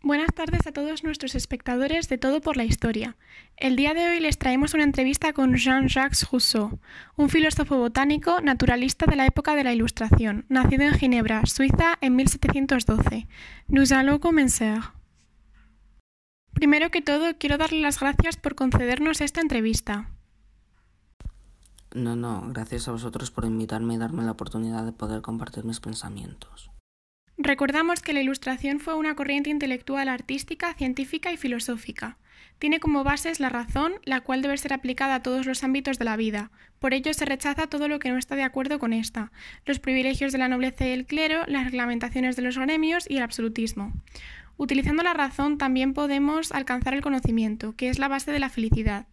Buenas tardes a todos nuestros espectadores de Todo por la Historia. El día de hoy les traemos una entrevista con Jean-Jacques Rousseau, un filósofo botánico naturalista de la época de la Ilustración, nacido en Ginebra, Suiza, en 1712. Nous allons commencer. Primero que todo, quiero darle las gracias por concedernos esta entrevista. No, no, gracias a vosotros por invitarme y darme la oportunidad de poder compartir mis pensamientos. Recordamos que la Ilustración fue una corriente intelectual artística, científica y filosófica. Tiene como bases la razón, la cual debe ser aplicada a todos los ámbitos de la vida. Por ello se rechaza todo lo que no está de acuerdo con esta, los privilegios de la nobleza y el clero, las reglamentaciones de los gremios y el absolutismo. Utilizando la razón también podemos alcanzar el conocimiento, que es la base de la felicidad.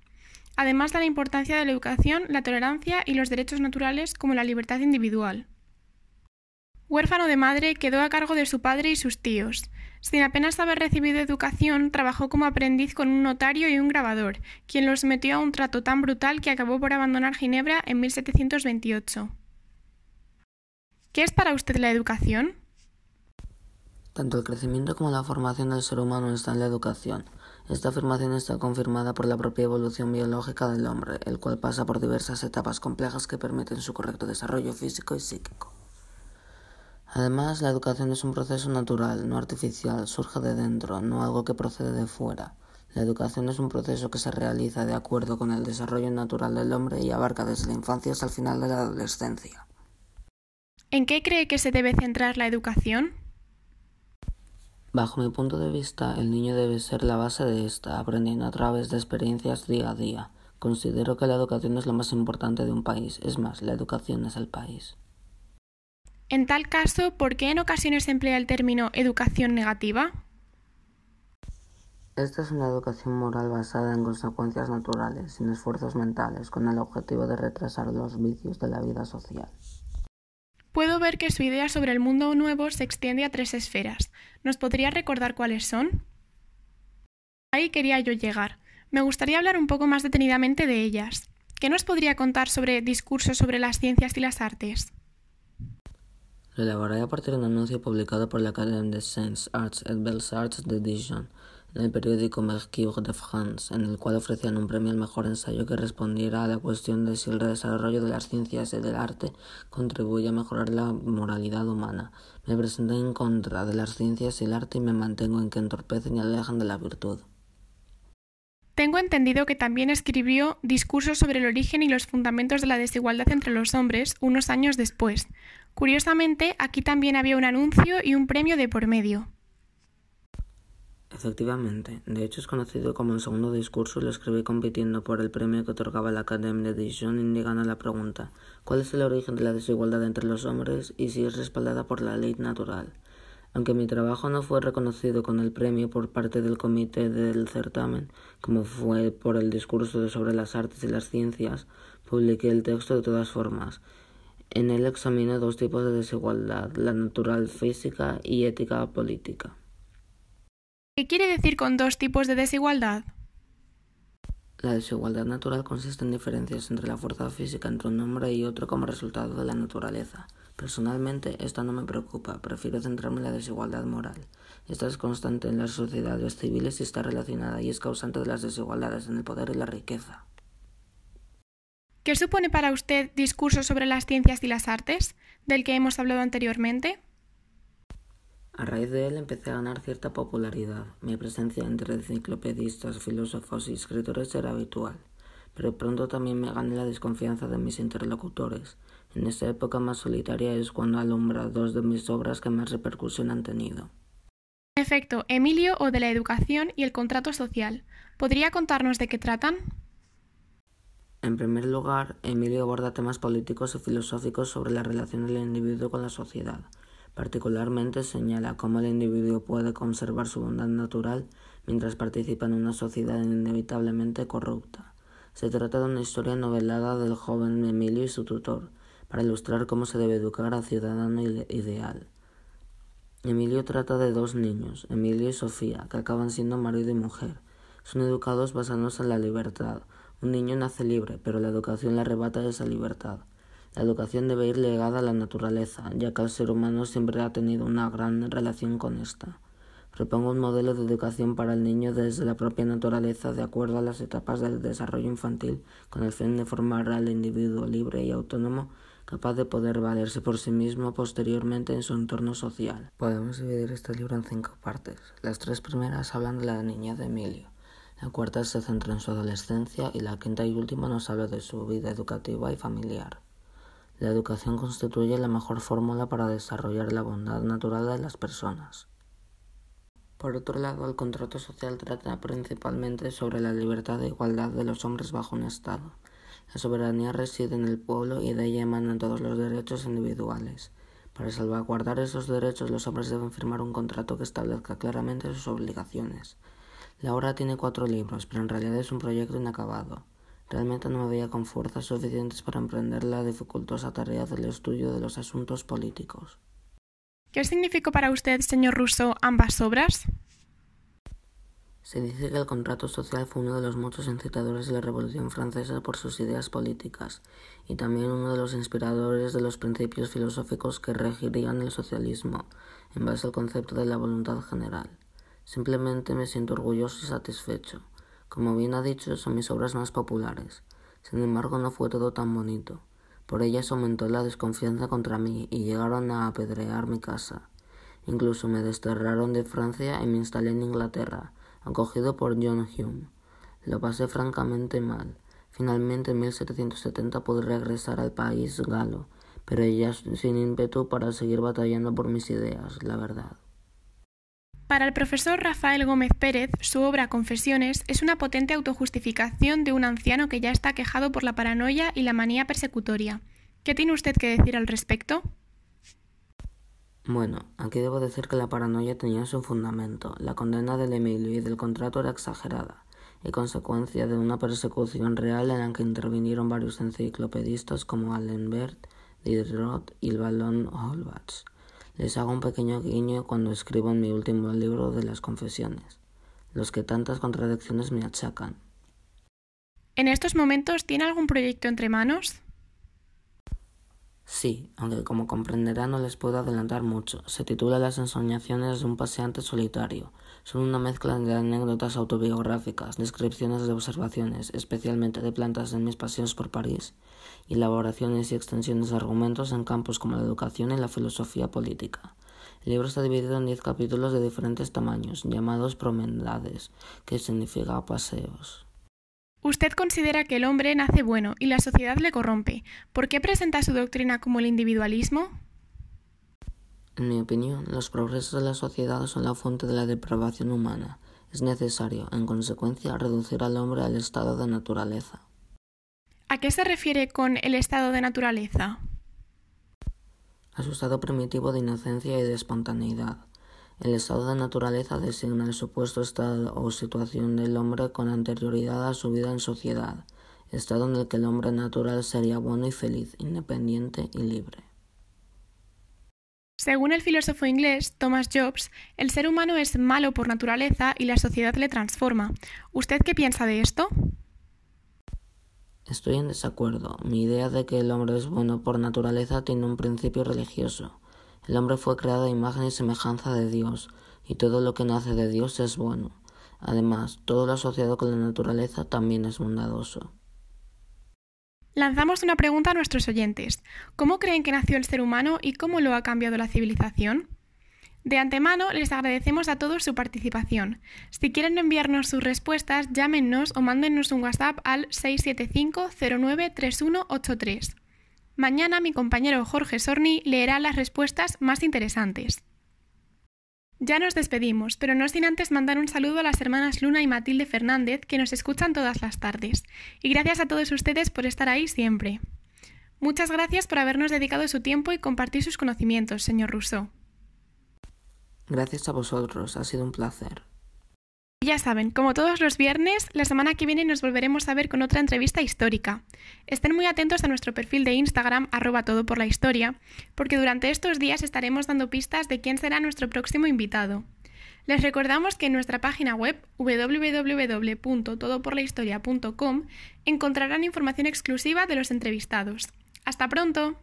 Además de la importancia de la educación, la tolerancia y los derechos naturales como la libertad individual. Huérfano de madre, quedó a cargo de su padre y sus tíos. Sin apenas haber recibido educación, trabajó como aprendiz con un notario y un grabador, quien lo sometió a un trato tan brutal que acabó por abandonar Ginebra en 1728. ¿Qué es para usted la educación? Tanto el crecimiento como la formación del ser humano está en la educación. Esta afirmación está confirmada por la propia evolución biológica del hombre, el cual pasa por diversas etapas complejas que permiten su correcto desarrollo físico y psíquico. Además, la educación es un proceso natural, no artificial, surge de dentro, no algo que procede de fuera. La educación es un proceso que se realiza de acuerdo con el desarrollo natural del hombre y abarca desde la infancia hasta el final de la adolescencia. ¿En qué cree que se debe centrar la educación? Bajo mi punto de vista, el niño debe ser la base de esta, aprendiendo a través de experiencias día a día. Considero que la educación es lo más importante de un país, es más, la educación es el país. En tal caso, ¿por qué en ocasiones se emplea el término educación negativa? Esta es una educación moral basada en consecuencias naturales, sin esfuerzos mentales, con el objetivo de retrasar los vicios de la vida social. Puedo ver que su idea sobre el mundo nuevo se extiende a tres esferas. ¿Nos podría recordar cuáles son? Ahí quería yo llegar. Me gustaría hablar un poco más detenidamente de ellas. ¿Qué nos podría contar sobre discursos sobre las ciencias y las artes? Lo elaboré a partir de un anuncio publicado por la Académie des Sciences, Arts et Belles Arts de Dijon en el periódico Mercure de France, en el cual ofrecían un premio al mejor ensayo que respondiera a la cuestión de si el desarrollo de las ciencias y del arte contribuye a mejorar la moralidad humana. Me presenté en contra de las ciencias y el arte y me mantengo en que entorpecen y alejan de la virtud. Tengo entendido que también escribió discursos sobre el origen y los fundamentos de la desigualdad entre los hombres unos años después. Curiosamente, aquí también había un anuncio y un premio de por medio. Efectivamente, de hecho es conocido como el segundo discurso y lo escribí compitiendo por el premio que otorgaba la Academia de Dijon indicando la pregunta ¿cuál es el origen de la desigualdad entre los hombres y si es respaldada por la ley natural? Aunque mi trabajo no fue reconocido con el premio por parte del comité del certamen, como fue por el discurso sobre las artes y las ciencias, publiqué el texto de todas formas. En él examiné dos tipos de desigualdad, la natural física y ética política. ¿Qué quiere decir con dos tipos de desigualdad? La desigualdad natural consiste en diferencias entre la fuerza física entre un hombre y otro como resultado de la naturaleza. Personalmente, esta no me preocupa, prefiero centrarme en la desigualdad moral. Esta es constante en las sociedades civiles y está relacionada y es causante de las desigualdades en el poder y la riqueza. ¿Qué supone para usted discurso sobre las ciencias y las artes, del que hemos hablado anteriormente? A raíz de él empecé a ganar cierta popularidad. Mi presencia entre enciclopedistas, filósofos y escritores era habitual, pero pronto también me gané la desconfianza de mis interlocutores. En esta época más solitaria es cuando alumbra dos de mis obras que más repercusión han tenido. Efecto, Emilio o de la educación y el contrato social. ¿Podría contarnos de qué tratan? En primer lugar, Emilio aborda temas políticos y filosóficos sobre la relación del individuo con la sociedad. Particularmente señala cómo el individuo puede conservar su bondad natural mientras participa en una sociedad inevitablemente corrupta. Se trata de una historia novelada del joven Emilio y su tutor, para ilustrar cómo se debe educar al ciudadano ideal. Emilio trata de dos niños, Emilio y Sofía, que acaban siendo marido y mujer. Son educados basándose en la libertad. Un niño nace libre, pero la educación le arrebata esa libertad. La educación debe ir legada a la naturaleza, ya que el ser humano siempre ha tenido una gran relación con esta. Propongo un modelo de educación para el niño desde la propia naturaleza, de acuerdo a las etapas del desarrollo infantil, con el fin de formar al individuo libre y autónomo, capaz de poder valerse por sí mismo posteriormente en su entorno social. Podemos dividir este libro en cinco partes. Las tres primeras hablan de la niña de Emilio. La cuarta se centra en su adolescencia y la quinta y última nos habla de su vida educativa y familiar. La educación constituye la mejor fórmula para desarrollar la bondad natural de las personas. Por otro lado, el contrato social trata principalmente sobre la libertad e igualdad de los hombres bajo un Estado. La soberanía reside en el pueblo y de ella emanan todos los derechos individuales. Para salvaguardar esos derechos, los hombres deben firmar un contrato que establezca claramente sus obligaciones. La obra tiene cuatro libros, pero en realidad es un proyecto inacabado. Realmente no me veía con fuerzas suficientes para emprender la dificultosa tarea del estudio de los asuntos políticos. ¿Qué significó para usted, señor Rousseau, ambas obras? Se dice que el contrato social fue uno de los muchos incitadores de la Revolución Francesa por sus ideas políticas y también uno de los inspiradores de los principios filosóficos que regirían el socialismo en base al concepto de la voluntad general. Simplemente me siento orgulloso y satisfecho. Como bien ha dicho, son mis obras más populares. Sin embargo, no fue todo tan bonito. Por ellas aumentó la desconfianza contra mí y llegaron a apedrear mi casa. Incluso me desterraron de Francia y me instalé en Inglaterra, acogido por John Hume. Lo pasé francamente mal. Finalmente en 1770 pude regresar al país galo, pero ya sin ímpetu para seguir batallando por mis ideas, la verdad. Para el profesor Rafael Gómez Pérez, su obra Confesiones es una potente autojustificación de un anciano que ya está quejado por la paranoia y la manía persecutoria. ¿Qué tiene usted que decir al respecto? Bueno, aquí debo decir que la paranoia tenía su fundamento. La condena del Emilio y del contrato era exagerada, y consecuencia de una persecución real en la que intervinieron varios enciclopedistas como Allenbert, Diderot y el Ballon Holbach. Les hago un pequeño guiño cuando escribo en mi último libro de las confesiones, los que tantas contradicciones me achacan. ¿En estos momentos tiene algún proyecto entre manos? Sí, aunque como comprenderá no les puedo adelantar mucho. Se titula Las ensoñaciones de un paseante solitario. Son una mezcla de anécdotas autobiográficas, descripciones de observaciones, especialmente de plantas en mis paseos por París, y elaboraciones y extensiones de argumentos en campos como la educación y la filosofía política. El libro está dividido en diez capítulos de diferentes tamaños, llamados promendades, que significa paseos. Usted considera que el hombre nace bueno y la sociedad le corrompe. ¿Por qué presenta su doctrina como el individualismo? En mi opinión, los progresos de la sociedad son la fuente de la depravación humana. Es necesario, en consecuencia, reducir al hombre al estado de naturaleza. ¿A qué se refiere con el estado de naturaleza? A su estado primitivo de inocencia y de espontaneidad. El estado de naturaleza designa el supuesto estado o situación del hombre con anterioridad a su vida en sociedad, estado en el que el hombre natural sería bueno y feliz, independiente y libre. Según el filósofo inglés Thomas Jobs, el ser humano es malo por naturaleza y la sociedad le transforma. ¿Usted qué piensa de esto? Estoy en desacuerdo. Mi idea de que el hombre es bueno por naturaleza tiene un principio religioso. El hombre fue creado a imagen y semejanza de Dios, y todo lo que nace de Dios es bueno. Además, todo lo asociado con la naturaleza también es bondadoso. Lanzamos una pregunta a nuestros oyentes. ¿Cómo creen que nació el ser humano y cómo lo ha cambiado la civilización? De antemano les agradecemos a todos su participación. Si quieren enviarnos sus respuestas, llámenos o mándennos un WhatsApp al 675 093183. Mañana mi compañero Jorge Sorni leerá las respuestas más interesantes. Ya nos despedimos, pero no sin antes mandar un saludo a las hermanas Luna y Matilde Fernández que nos escuchan todas las tardes. Y gracias a todos ustedes por estar ahí siempre. Muchas gracias por habernos dedicado su tiempo y compartir sus conocimientos, señor Rousseau. Gracias a vosotros, ha sido un placer. Ya saben, como todos los viernes, la semana que viene nos volveremos a ver con otra entrevista histórica. Estén muy atentos a nuestro perfil de Instagram, arroba todo por la historia, porque durante estos días estaremos dando pistas de quién será nuestro próximo invitado. Les recordamos que en nuestra página web www.todoporlahistoria.com encontrarán información exclusiva de los entrevistados. ¡Hasta pronto!